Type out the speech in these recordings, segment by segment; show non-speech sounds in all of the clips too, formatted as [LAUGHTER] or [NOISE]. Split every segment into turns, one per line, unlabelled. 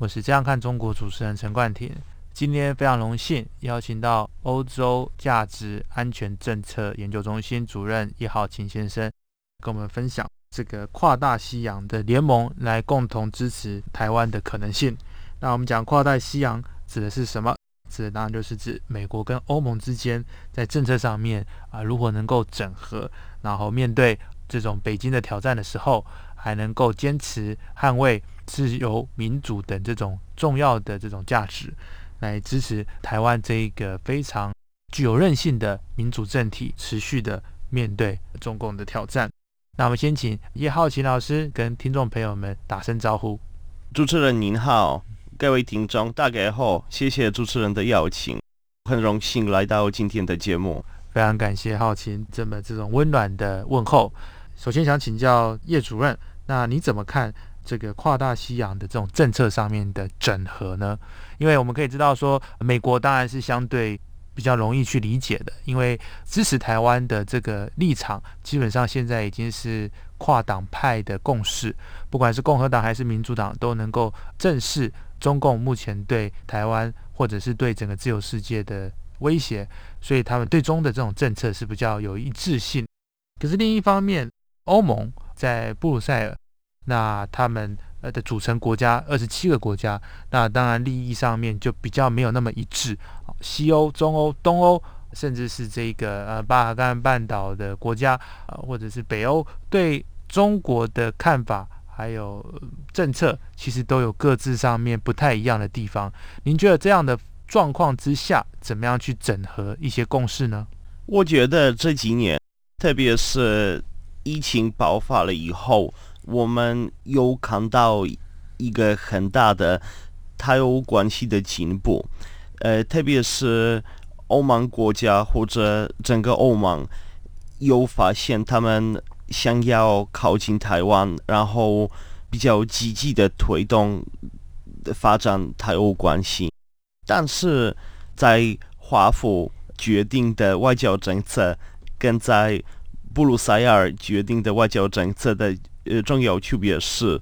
我是《这样看中国》主持人陈冠廷。今天非常荣幸邀请到欧洲价值安全政策研究中心主任叶浩勤先生，跟我们分享这个跨大西洋的联盟来共同支持台湾的可能性。那我们讲跨大西洋指的是什么？指的当然就是指美国跟欧盟之间在政策上面啊如何能够整合，然后面对这种北京的挑战的时候，还能够坚持捍卫自由、民主等这种重要的这种价值。来支持台湾这一个非常具有韧性的民主政体，持续的面对中共的挑战。那我们先请叶浩勤老师跟听众朋友们打声招呼。
主持人您好，各位听众大家好，谢谢主持人的邀请，很荣幸来到今天的节目。
非常感谢浩勤这么这种温暖的问候。首先想请教叶主任，那你怎么看？这个跨大西洋的这种政策上面的整合呢？因为我们可以知道说，美国当然是相对比较容易去理解的，因为支持台湾的这个立场，基本上现在已经是跨党派的共识，不管是共和党还是民主党，都能够正视中共目前对台湾或者是对整个自由世界的威胁，所以他们对中的这种政策是比较有一致性。可是另一方面，欧盟在布鲁塞尔。那他们呃的组成国家二十七个国家，那当然利益上面就比较没有那么一致。西欧、中欧、东欧，甚至是这个呃巴尔干半岛的国家，呃或者是北欧，对中国的看法还有政策，其实都有各自上面不太一样的地方。您觉得这样的状况之下，怎么样去整合一些共识呢？
我觉得这几年，特别是疫情爆发了以后。我们有看到一个很大的台欧关系的进步，呃，特别是欧盟国家或者整个欧盟有发现他们想要靠近台湾，然后比较积极的推动发展台欧关系，但是在华府决定的外交政策跟在布鲁塞尔决定的外交政策的。呃，重要区别是，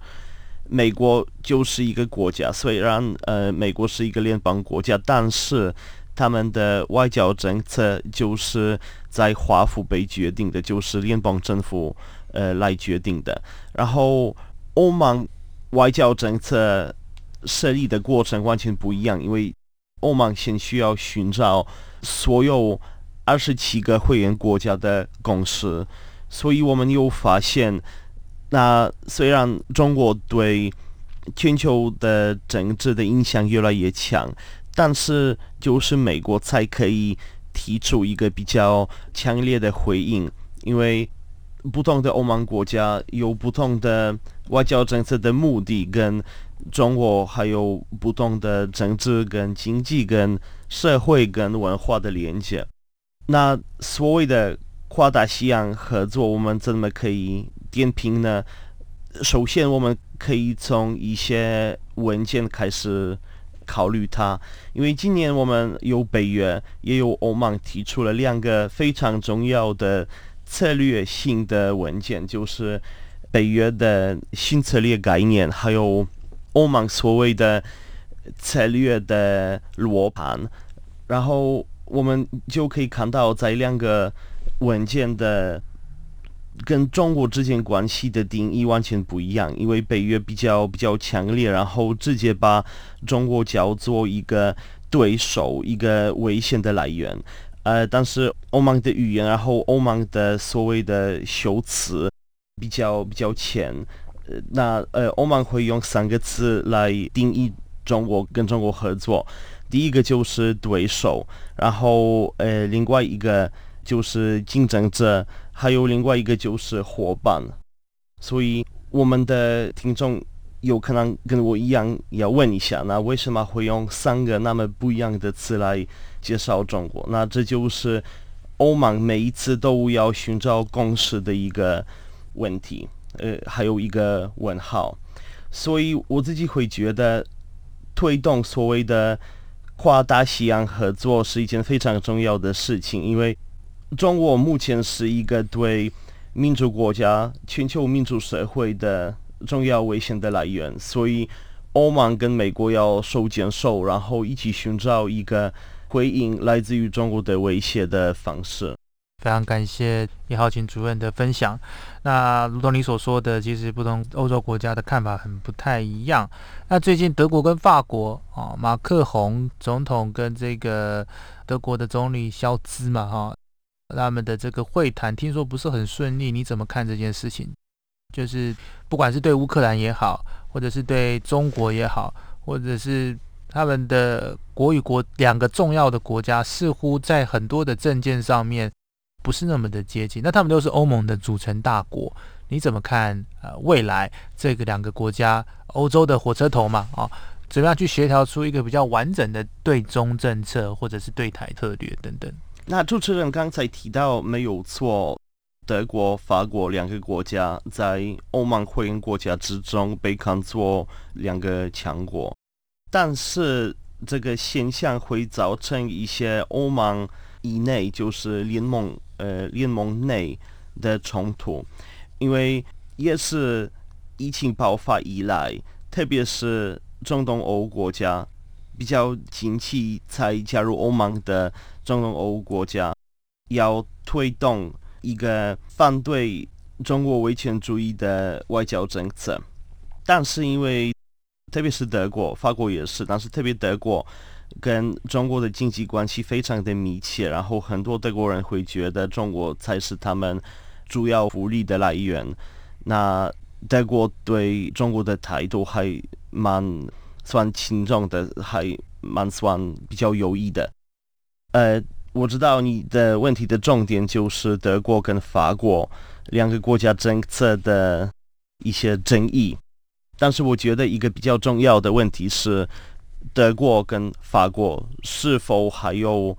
美国就是一个国家，虽然呃，美国是一个联邦国家，但是他们的外交政策就是在华府被决定的，就是联邦政府呃来决定的。然后欧盟外交政策设立的过程完全不一样，因为欧盟先需要寻找所有二十七个会员国家的共识，所以我们又发现。那虽然中国对全球的政治的影响越来越强，但是就是美国才可以提出一个比较强烈的回应，因为不同的欧盟国家有不同的外交政策的目的，跟中国还有不同的政治、跟经济、跟社会、跟文化的连接。那所谓的跨大西洋合作，我们怎么可以？点评呢？首先，我们可以从一些文件开始考虑它，因为今年我们有北约，也有欧盟提出了两个非常重要的策略性的文件，就是北约的新策略概念，还有欧盟所谓的策略的罗盘。然后我们就可以看到，在两个文件的。跟中国之间关系的定义完全不一样，因为北约比较比较强烈，然后直接把中国叫做一个对手，一个危险的来源。呃，但是欧盟的语言，然后欧盟的所谓的修辞比较比较浅。呃，那呃，欧盟会用三个词来定义中国跟中国合作，第一个就是对手，然后呃，另外一个就是竞争者。还有另外一个就是伙伴，所以我们的听众有可能跟我一样要问一下，那为什么会用三个那么不一样的词来介绍中国？那这就是欧盟每一次都要寻找共识的一个问题，呃，还有一个问号。所以我自己会觉得，推动所谓的跨大西洋合作是一件非常重要的事情，因为中国目前是一个对民主国家、全球民主社会的。重要危险的来源，所以欧盟跟美国要手牵手，然后一起寻找一个回应来自于中国的威胁的方式。
非常感谢叶浩琴主任的分享。那如同你所说的，其实不同欧洲国家的看法很不太一样。那最近德国跟法国啊，马克宏总统跟这个德国的总理肖兹嘛，哈，他们的这个会谈听说不是很顺利，你怎么看这件事情？就是不管是对乌克兰也好，或者是对中国也好，或者是他们的国与国两个重要的国家，似乎在很多的政见上面不是那么的接近。那他们都是欧盟的组成大国，你怎么看？呃，未来这个两个国家，欧洲的火车头嘛，啊，怎么样去协调出一个比较完整的对中政策，或者是对台策略等等？
那主持人刚才提到没有错。德国、法国两个国家在欧盟会员国家之中被看作两个强国，但是这个现象会造成一些欧盟以内，就是联盟呃联盟内的冲突，因为也是疫情爆发以来，特别是中东欧国家比较近期才加入欧盟的中东欧国家要推动。一个反对中国威权主义的外交政策，但是因为特别是德国、法国也是，但是特别德国跟中国的经济关系非常的密切，然后很多德国人会觉得中国才是他们主要福利的来源。那德国对中国的态度还蛮算轻重的，还蛮算比较有益的。呃。我知道你的问题的重点就是德国跟法国两个国家政策的一些争议，但是我觉得一个比较重要的问题是，德国跟法国是否还有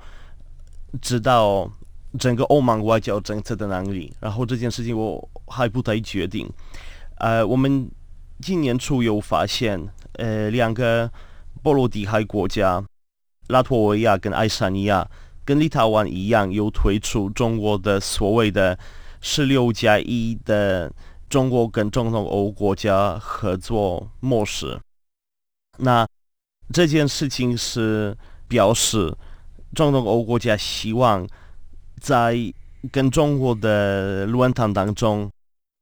知道整个欧盟外交政策的能力？然后这件事情我还不太决定。呃，我们今年初有发现，呃，两个波罗的海国家拉脱维亚跟爱沙尼亚。跟立陶宛一样，又推出中国的所谓的“十六加一”的中国跟中东欧国家合作模式。那这件事情是表示中东欧国家希望在跟中国的论坛当中，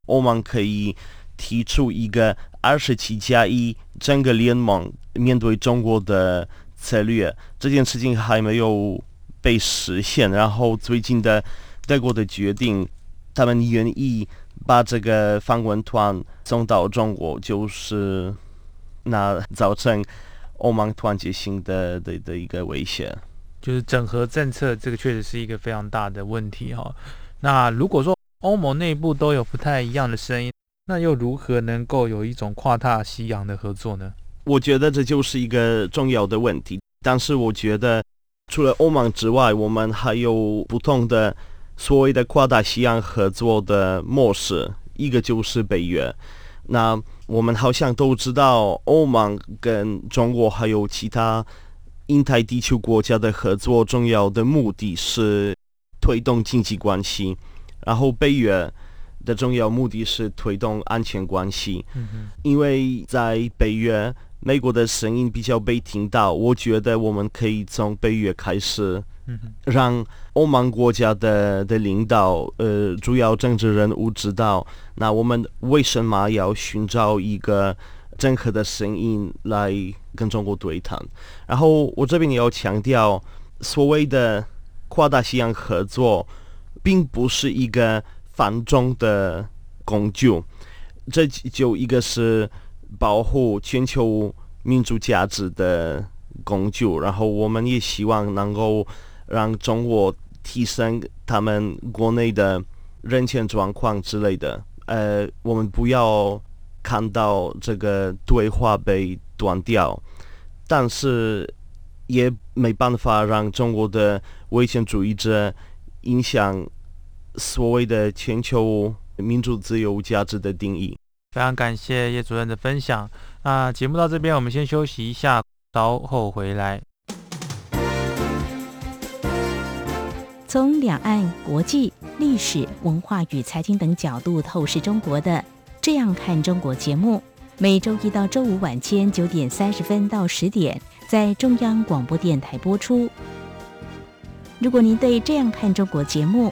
欧盟可以提出一个“二十七加一”整个联盟面对中国的策略。这件事情还没有。被实现，然后最近的德国的决定，他们愿意把这个访问团送到中国，就是那造成欧盟团结性的的的一个威胁。
就是整合政策，这个确实是一个非常大的问题哈。那如果说欧盟内部都有不太一样的声音，那又如何能够有一种跨大西洋的合作呢？
我觉得这就是一个重要的问题，但是我觉得。除了欧盟之外，我们还有不同的所谓的跨大西洋合作的模式。一个就是北约。那我们好像都知道，欧盟跟中国还有其他印太地区国家的合作，重要的目的是推动经济关系。然后北约的重要目的是推动安全关系。因为在北约。美国的声音比较被听到，我觉得我们可以从北约开始，让欧盟国家的的领导，呃，主要政治人物知道，那我们为什么要寻找一个整合的声音来跟中国对谈？然后我这边也要强调，所谓的跨大西洋合作，并不是一个繁重的工具，这就一个是。保护全球民主价值的工具，然后我们也希望能够让中国提升他们国内的人权状况之类的。呃，我们不要看到这个对话被断掉，但是也没办法让中国的危险主义者影响所谓的全球民主自由价值的定义。
非常感谢叶主任的分享。那节目到这边，我们先休息一下，稍后回来。
从两岸、国际、历史文化与财经等角度透视中国的《这样看中国》节目，每周一到周五晚间九点三十分到十点在中央广播电台播出。如果您对《这样看中国》节目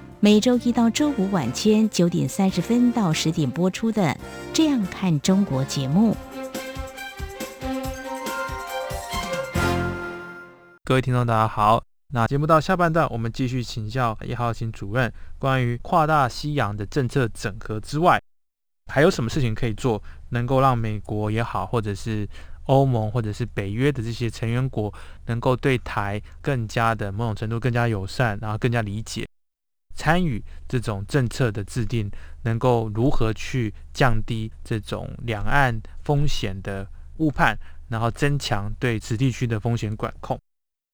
每周一到周五晚间九点三十分到十点播出的《这样看中国》节目。
各位听众，大家好。那节目到下半段，我们继续请教叶浩新主任，关于跨大西洋的政策整合之外，还有什么事情可以做，能够让美国也好，或者是欧盟，或者是北约的这些成员国，能够对台更加的某种程度更加友善，然后更加理解，参与这种政策的制定，能够如何去降低这种两岸风险的误判，然后增强对此地区的风险管控。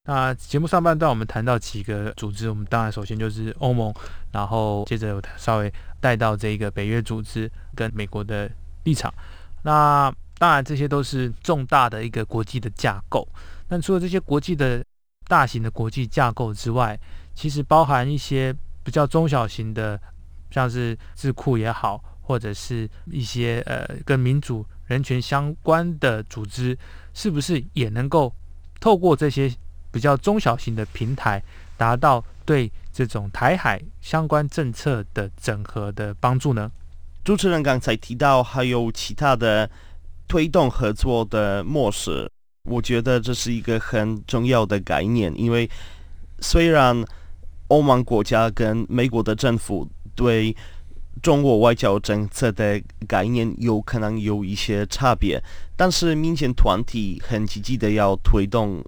那节目上半段我们谈到几个组织，我们当然首先就是欧盟，然后接着稍微带到这个北约组织跟美国的立场。那当然这些都是重大的一个国际的架构。那除了这些国际的大型的国际架构之外，其实包含一些比较中小型的，像是智库也好，或者是一些呃跟民主人权相关的组织，是不是也能够透过这些？比较中小型的平台，达到对这种台海相关政策的整合的帮助呢？
主持人刚才提到还有其他的推动合作的模式，我觉得这是一个很重要的概念，因为虽然欧盟国家跟美国的政府对中国外交政策的概念有可能有一些差别，但是民间团体很积极的要推动。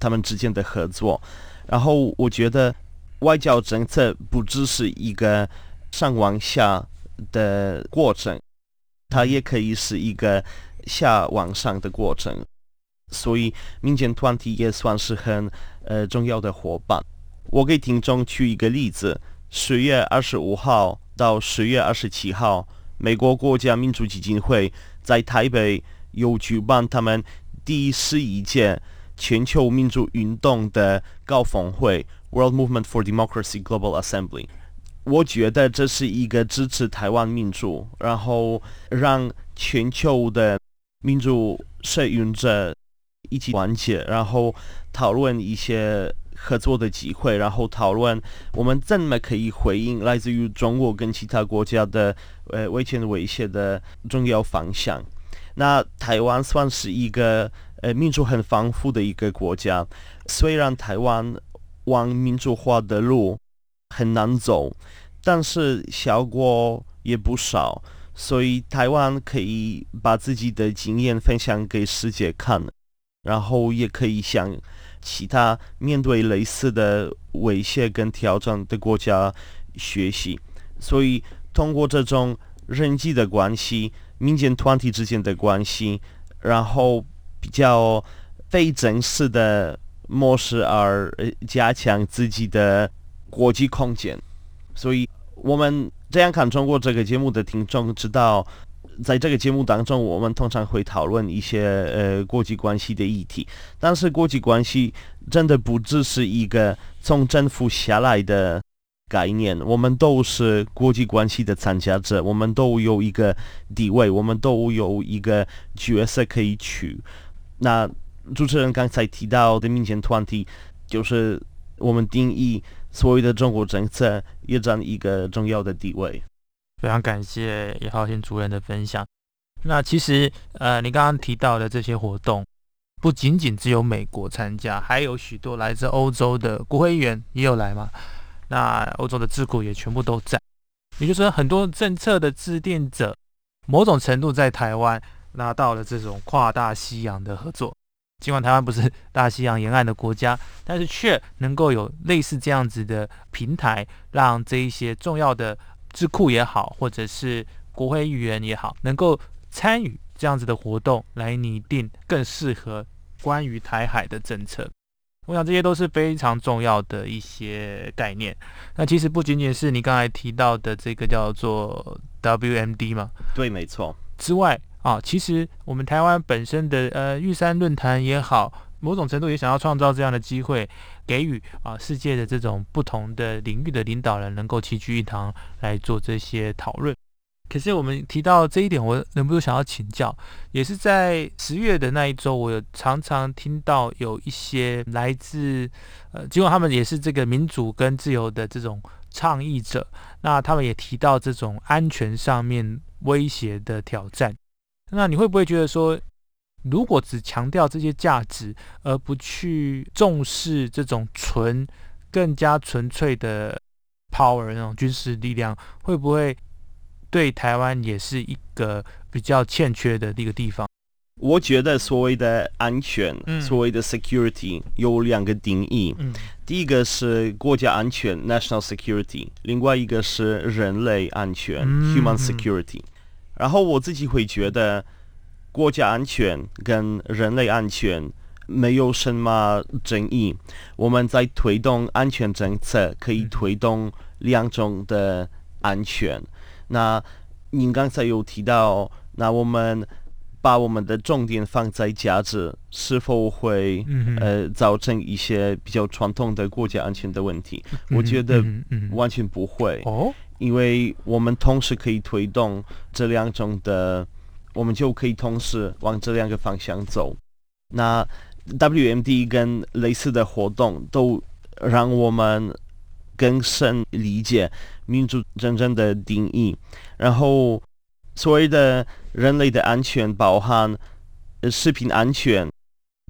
他们之间的合作，然后我觉得外交政策不只是一个上往下的过程，它也可以是一个下往上的过程，所以民间团体也算是很呃重要的伙伴。我给听众举一个例子：十月二十五号到十月二十七号，美国国家民主基金会在台北有举办他们第十一届。全球民主运动的高峰会 （World Movement for Democracy Global Assembly），我觉得这是一个支持台湾民主，然后让全球的民主摄影者一起团结，然后讨论一些合作的机会，然后讨论我们怎么可以回应来自于中国跟其他国家的呃危险威胁的重要方向。那台湾算是一个。呃，民主很丰富的一个国家，虽然台湾往民主化的路很难走，但是效果也不少，所以台湾可以把自己的经验分享给世界看，然后也可以向其他面对类似的威胁跟挑战的国家学习。所以，通过这种人际的关系、民间团体之间的关系，然后。比较非正式的模式而加强自己的国际空间，所以我们这样看中国这个节目的听众知道，在这个节目当中，我们通常会讨论一些呃国际关系的议题，但是国际关系真的不只是一个从政府下来的概念，我们都是国际关系的参加者，我们都有一个地位，我们都有一个角色可以取。那主持人刚才提到的民间团体，就是我们定义所谓的中国政策，也占一个重要的地位。
非常感谢叶浩新主任的分享。那其实呃，你刚刚提到的这些活动，不仅仅只有美国参加，还有许多来自欧洲的国会议员也有来嘛。那欧洲的智库也全部都在，也就是说，很多政策的制定者，某种程度在台湾拿到了这种跨大西洋的合作。尽管台湾不是大西洋沿岸的国家，但是却能够有类似这样子的平台，让这一些重要的智库也好，或者是国会议员也好，能够参与这样子的活动，来拟定更适合关于台海的政策。我想这些都是非常重要的一些概念。那其实不仅仅是你刚才提到的这个叫做 WMD 嘛？
对，没错。
之外啊，其实我们台湾本身的呃玉山论坛也好，某种程度也想要创造这样的机会，给予啊世界的这种不同的领域的领导人能够齐聚一堂来做这些讨论。可是我们提到这一点，我忍不住想要请教，也是在十月的那一周，我常常听到有一些来自呃，尽管他们也是这个民主跟自由的这种倡议者，那他们也提到这种安全上面威胁的挑战。那你会不会觉得说，如果只强调这些价值，而不去重视这种纯、更加纯粹的 power 那种军事力量，会不会？对台湾也是一个比较欠缺的一个地方。
我觉得所谓的安全，所谓的 security 有两个定义。嗯，第一个是国家安全 （national security），另外一个是人类安全 （human security）。然后我自己会觉得，国家安全跟人类安全没有什么争议。我们在推动安全政策，可以推动两种的安全。那您刚才有提到，那我们把我们的重点放在价值，是否会呃造成一些比较传统的国家安全的问题？我觉得完全不会，因为我们同时可以推动这两种的，我们就可以同时往这两个方向走。那 WMD 跟类似的活动都让我们更深理解。民主真正的定义，然后所谓的人类的安全，包含食品安全，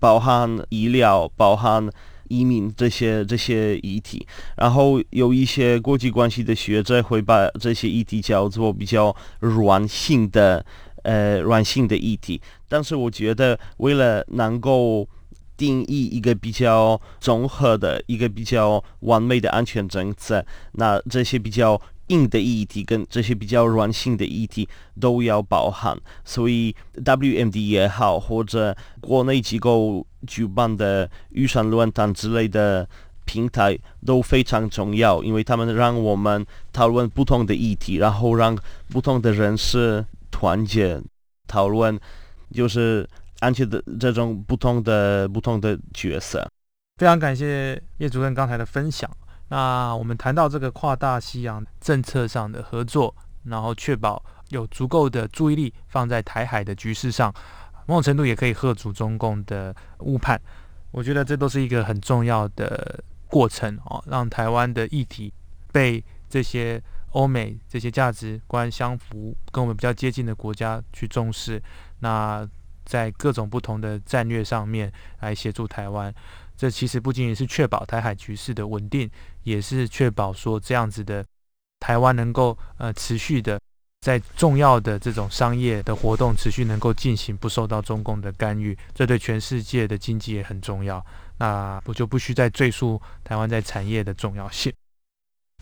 包含医疗，包含移民这些这些议题。然后有一些国际关系的学者会把这些议题叫做比较软性的呃软性的议题。但是我觉得，为了能够定义一个比较综合的一个比较完美的安全政策，那这些比较硬的议题跟这些比较软性的议题都要包含。所以 WMD 也好，或者国内机构举办的预算论坛之类的平台都非常重要，因为他们让我们讨论不同的议题，然后让不同的人士团结讨论，就是。安全的这种不同的不同的角色，
非常感谢叶主任刚才的分享。那我们谈到这个跨大西洋政策上的合作，然后确保有足够的注意力放在台海的局势上，某种程度也可以遏阻中共的误判。我觉得这都是一个很重要的过程哦，让台湾的议题被这些欧美这些价值观相符、跟我们比较接近的国家去重视。那在各种不同的战略上面来协助台湾，这其实不仅仅是确保台海局势的稳定，也是确保说这样子的台湾能够呃持续的在重要的这种商业的活动持续能够进行，不受到中共的干预，这对全世界的经济也很重要。那我就不需再赘述台湾在产业的重要性。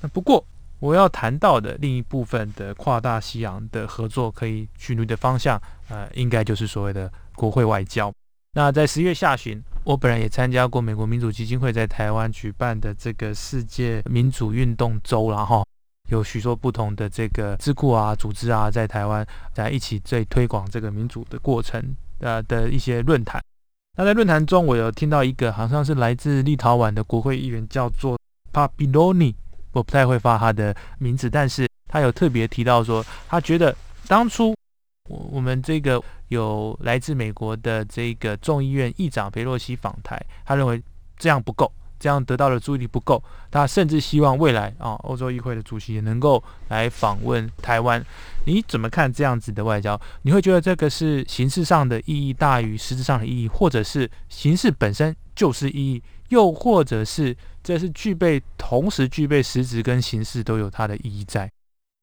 那不过。我要谈到的另一部分的跨大西洋的合作可以去努力的方向，呃，应该就是所谓的国会外交。那在十月下旬，我本人也参加过美国民主基金会在台湾举办的这个世界民主运动周，然后有许多不同的这个智库啊、组织啊，在台湾在一起在推广这个民主的过程呃的一些论坛。那在论坛中，我有听到一个好像是来自立陶宛的国会议员，叫做 Papiloni。我不太会发他的名字，但是他有特别提到说，他觉得当初我我们这个有来自美国的这个众议院议长佩洛西访台，他认为这样不够，这样得到的注意力不够，他甚至希望未来啊，欧洲议会的主席也能够来访问台湾。你怎么看这样子的外交？你会觉得这个是形式上的意义大于实质上的意义，或者是形式本身就是意义，又或者是这是具备同时具备实质跟形式都有它的意义在？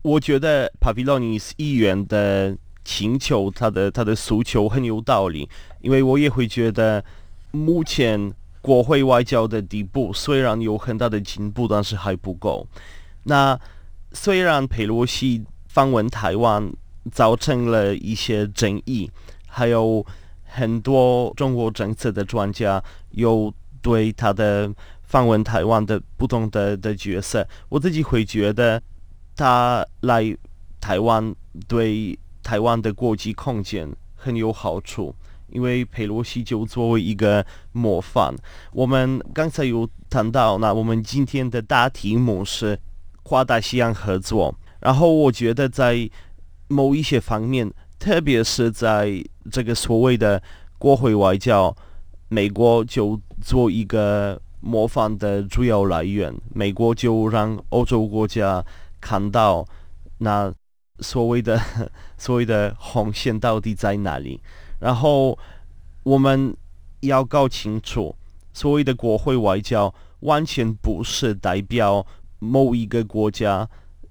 我觉得帕皮洛尼斯议员的。请求他的他的诉求很有道理，因为我也会觉得，目前国会外交的地步虽然有很大的进步，但是还不够。那虽然佩洛西访问台湾造成了一些争议，还有很多中国政策的专家有对他的访问台湾的不同的的角色，我自己会觉得他来台湾对。台湾的国际空间很有好处，因为佩洛西就作为一个模范。我们刚才有谈到，那我们今天的大题目是跨大西洋合作。然后我觉得在某一些方面，特别是在这个所谓的国会外交，美国就做一个模范的主要来源。美国就让欧洲国家看到那。所谓的 [LAUGHS] 所谓的红线到底在哪里？然后我们要搞清楚，所谓的国会外交完全不是代表某一个国家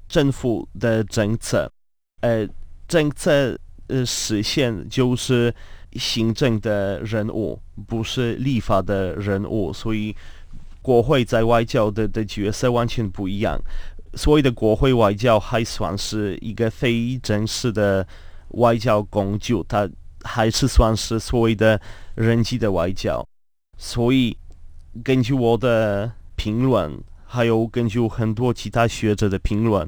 政府的政策，呃，政策呃实现就是行政的人物，不是立法的人物，所以国会在外交的的角色完全不一样。所谓的国会外交还算是一个非正式的外交工具，它还是算是所谓的人际的外交。所以，根据我的评论，还有根据很多其他学者的评论，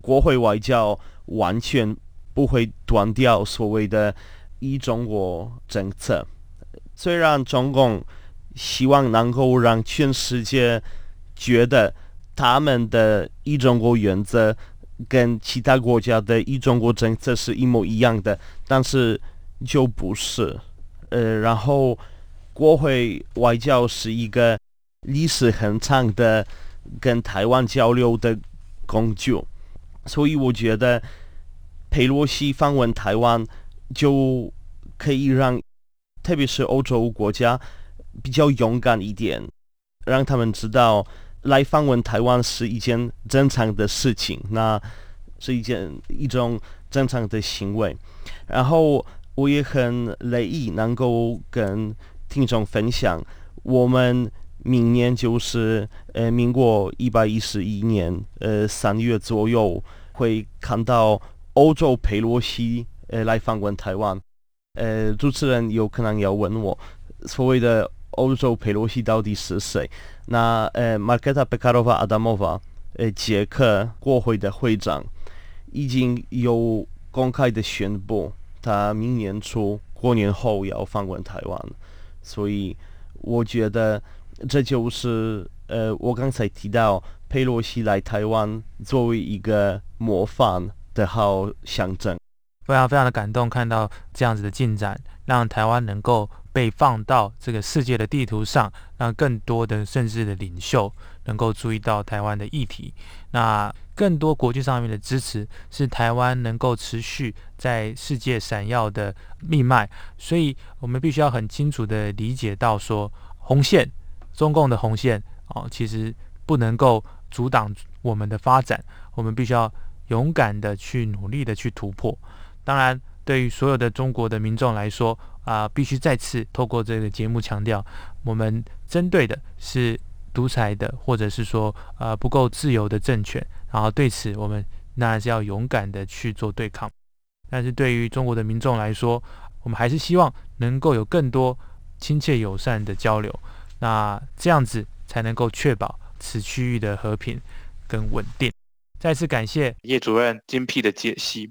国会外交完全不会断掉所谓的“一中国”政策。虽然中共希望能够让全世界觉得。他们的一中国原则跟其他国家的一中国政策是一模一样的，但是就不是。呃，然后国会外交是一个历史很长的跟台湾交流的工具，所以我觉得佩洛西访问台湾就可以让，特别是欧洲国家比较勇敢一点，让他们知道。来访问台湾是一件正常的事情，那是一件一种正常的行为。然后我也很乐意能够跟听众分享，我们明年就是呃民国一百一十一年呃三月左右会看到欧洲佩洛西呃来访问台湾。呃，主持人有可能要问我，所谓的欧洲佩洛西到底是谁？那呃，马克塔·贝卡罗娃·阿达莫娃，呃，捷克国会的会长，已经有公开的宣布，他明年初过年后要访问台湾，所以我觉得这就是呃，我刚才提到佩洛西来台湾作为一个模范的好象征。
非常非常的感动，看到这样子的进展，让台湾能够被放到这个世界的地图上，让更多的政治的领袖能够注意到台湾的议题。那更多国际上面的支持，是台湾能够持续在世界闪耀的命脉。所以，我们必须要很清楚的理解到，说红线，中共的红线哦，其实不能够阻挡我们的发展。我们必须要勇敢的去努力的去突破。当然，对于所有的中国的民众来说，啊，必须再次透过这个节目强调，我们针对的是独裁的，或者是说，呃，不够自由的政权。然后对此，我们那是要勇敢的去做对抗。但是对于中国的民众来说，我们还是希望能够有更多亲切友善的交流。那这样子才能够确保此区域的和平跟稳定。再次感谢叶主任精辟的解析。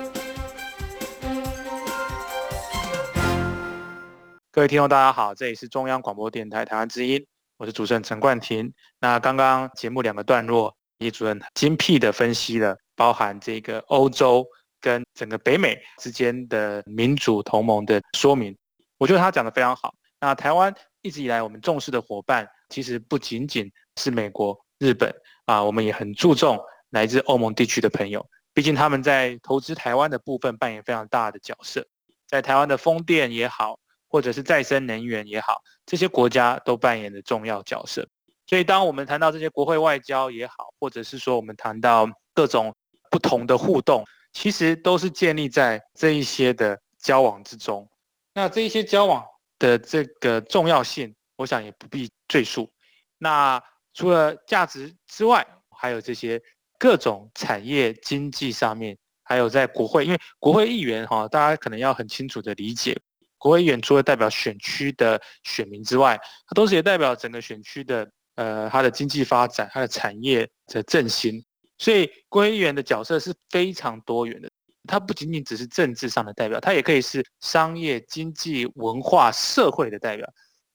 各位听众，大家好，这里是中央广播电台台湾之音，我是主持人陈冠廷。那刚刚节目两个段落，叶主任精辟的分析了包含这个欧洲跟整个北美之间的民主同盟的说明。我觉得他讲的非常好。那台湾一直以来我们重视的伙伴，其实不仅仅是美国、日本啊，我们也很注重来自欧盟地区的朋友。毕竟他们在投资台湾的部分扮演非常大的角色，在台湾的风电也好，或者是再生能源也好，这些国家都扮演的重要角色。所以，当我们谈到这些国会外交也好，或者是说我们谈到各种不同的互动，其实都是建立在这一些的交往之中。那这一些交往的这个重要性，我想也不必赘述。那除了价值之外，还有这些各种产业经济上面，还有在国会，因为国会议员哈，大家可能要很清楚的理解，国会议员除了代表选区的选民之外，它同时也代表整个选区的呃它的经济发展、它的产业的振兴，所以国会议员的角色是非常多元的。它不仅仅只是政治上的代表，它也可以是商业、经济、文化、社会的代表。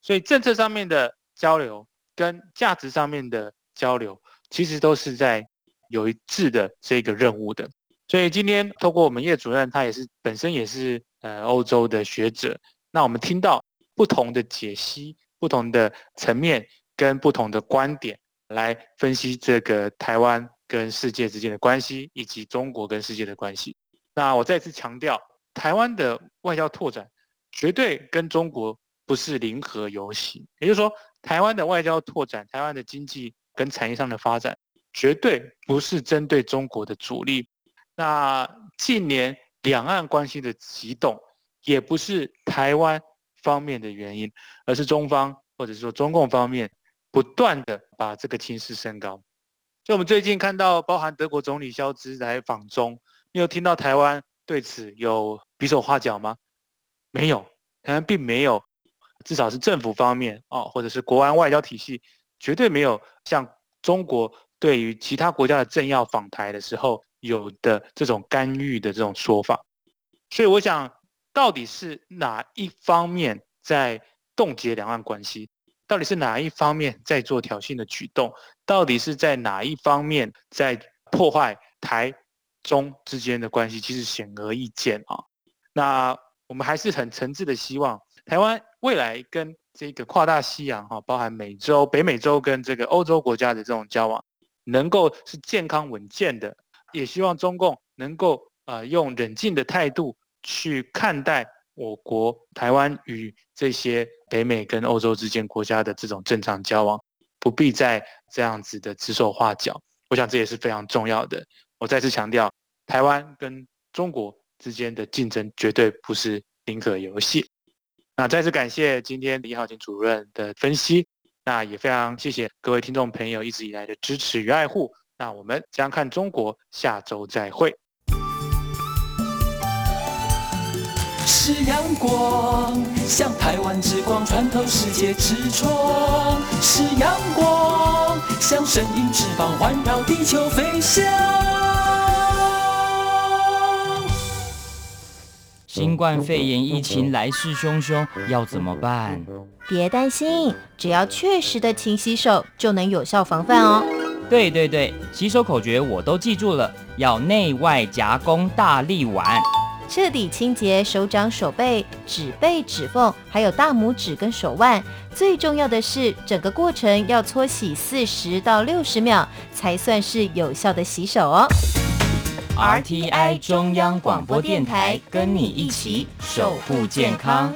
所以政策上面的交流跟价值上面的交流，其实都是在有一致的这个任务的。所以今天透过我们叶主任，他也是本身也是呃欧洲的学者，那我们听到不同的解析、不同的层面跟不同的观点来分析这个台湾跟世界之间的关系，以及中国跟世界的关系。那我再次强调，台湾的外交拓展绝对跟中国不是零和游戏。也就是说，台湾的外交拓展、台湾的经济跟产业上的发展，绝对不是针对中国的主力。那近年两岸关系的激动，也不是台湾方面的原因，而是中方或者说中共方面不断的把这个情势升高。就，我们最近看到，包含德国总理肖兹来访中。你有听到台湾对此有比手画脚吗？没有，台湾并没有，至少是政府方面哦，或者是国安外交体系，绝对没有像中国对于其他国家的政要访台的时候有的这种干预的这种说法。所以我想，到底是哪一方面在冻结两岸关系？到底是哪一方面在做挑衅的举动？到底是在哪一方面在破坏台？中之间的关系其实显而易见啊，那我们还是很诚挚的希望台湾未来跟这个跨大西洋哈，包含美洲、北美洲跟这个欧洲国家的这种交往，能够是健康稳健的，也希望中共能够呃用冷静的态度去看待我国台湾与这些北美跟欧洲之间国家的这种正常交往，不必再这样子的指手画脚，我想这也是非常重要的。我再次强调，台湾跟中国之间的竞争绝对不是零和游戏。那再次感谢今天李浩景主任的分析，那也非常谢谢各位听众朋友一直以来的支持与爱护。那我们将看中国，下周再会。
是阳光，像台湾之光穿透世界之窗；是阳光，像神鹰翅膀环绕地球飞翔。
新冠肺炎疫情来势汹汹，要怎么办？
别担心，只要确实的勤洗手，就能有效防范哦。
对对对，洗手口诀我都记住了，要内外夹攻大力丸，
彻底清洁手掌、手背、指背、指缝，还有大拇指跟手腕。最重要的是，整个过程要搓洗四十到六十秒，才算是有效的洗手哦。
RTI 中央广播电台，跟你一起守护健康。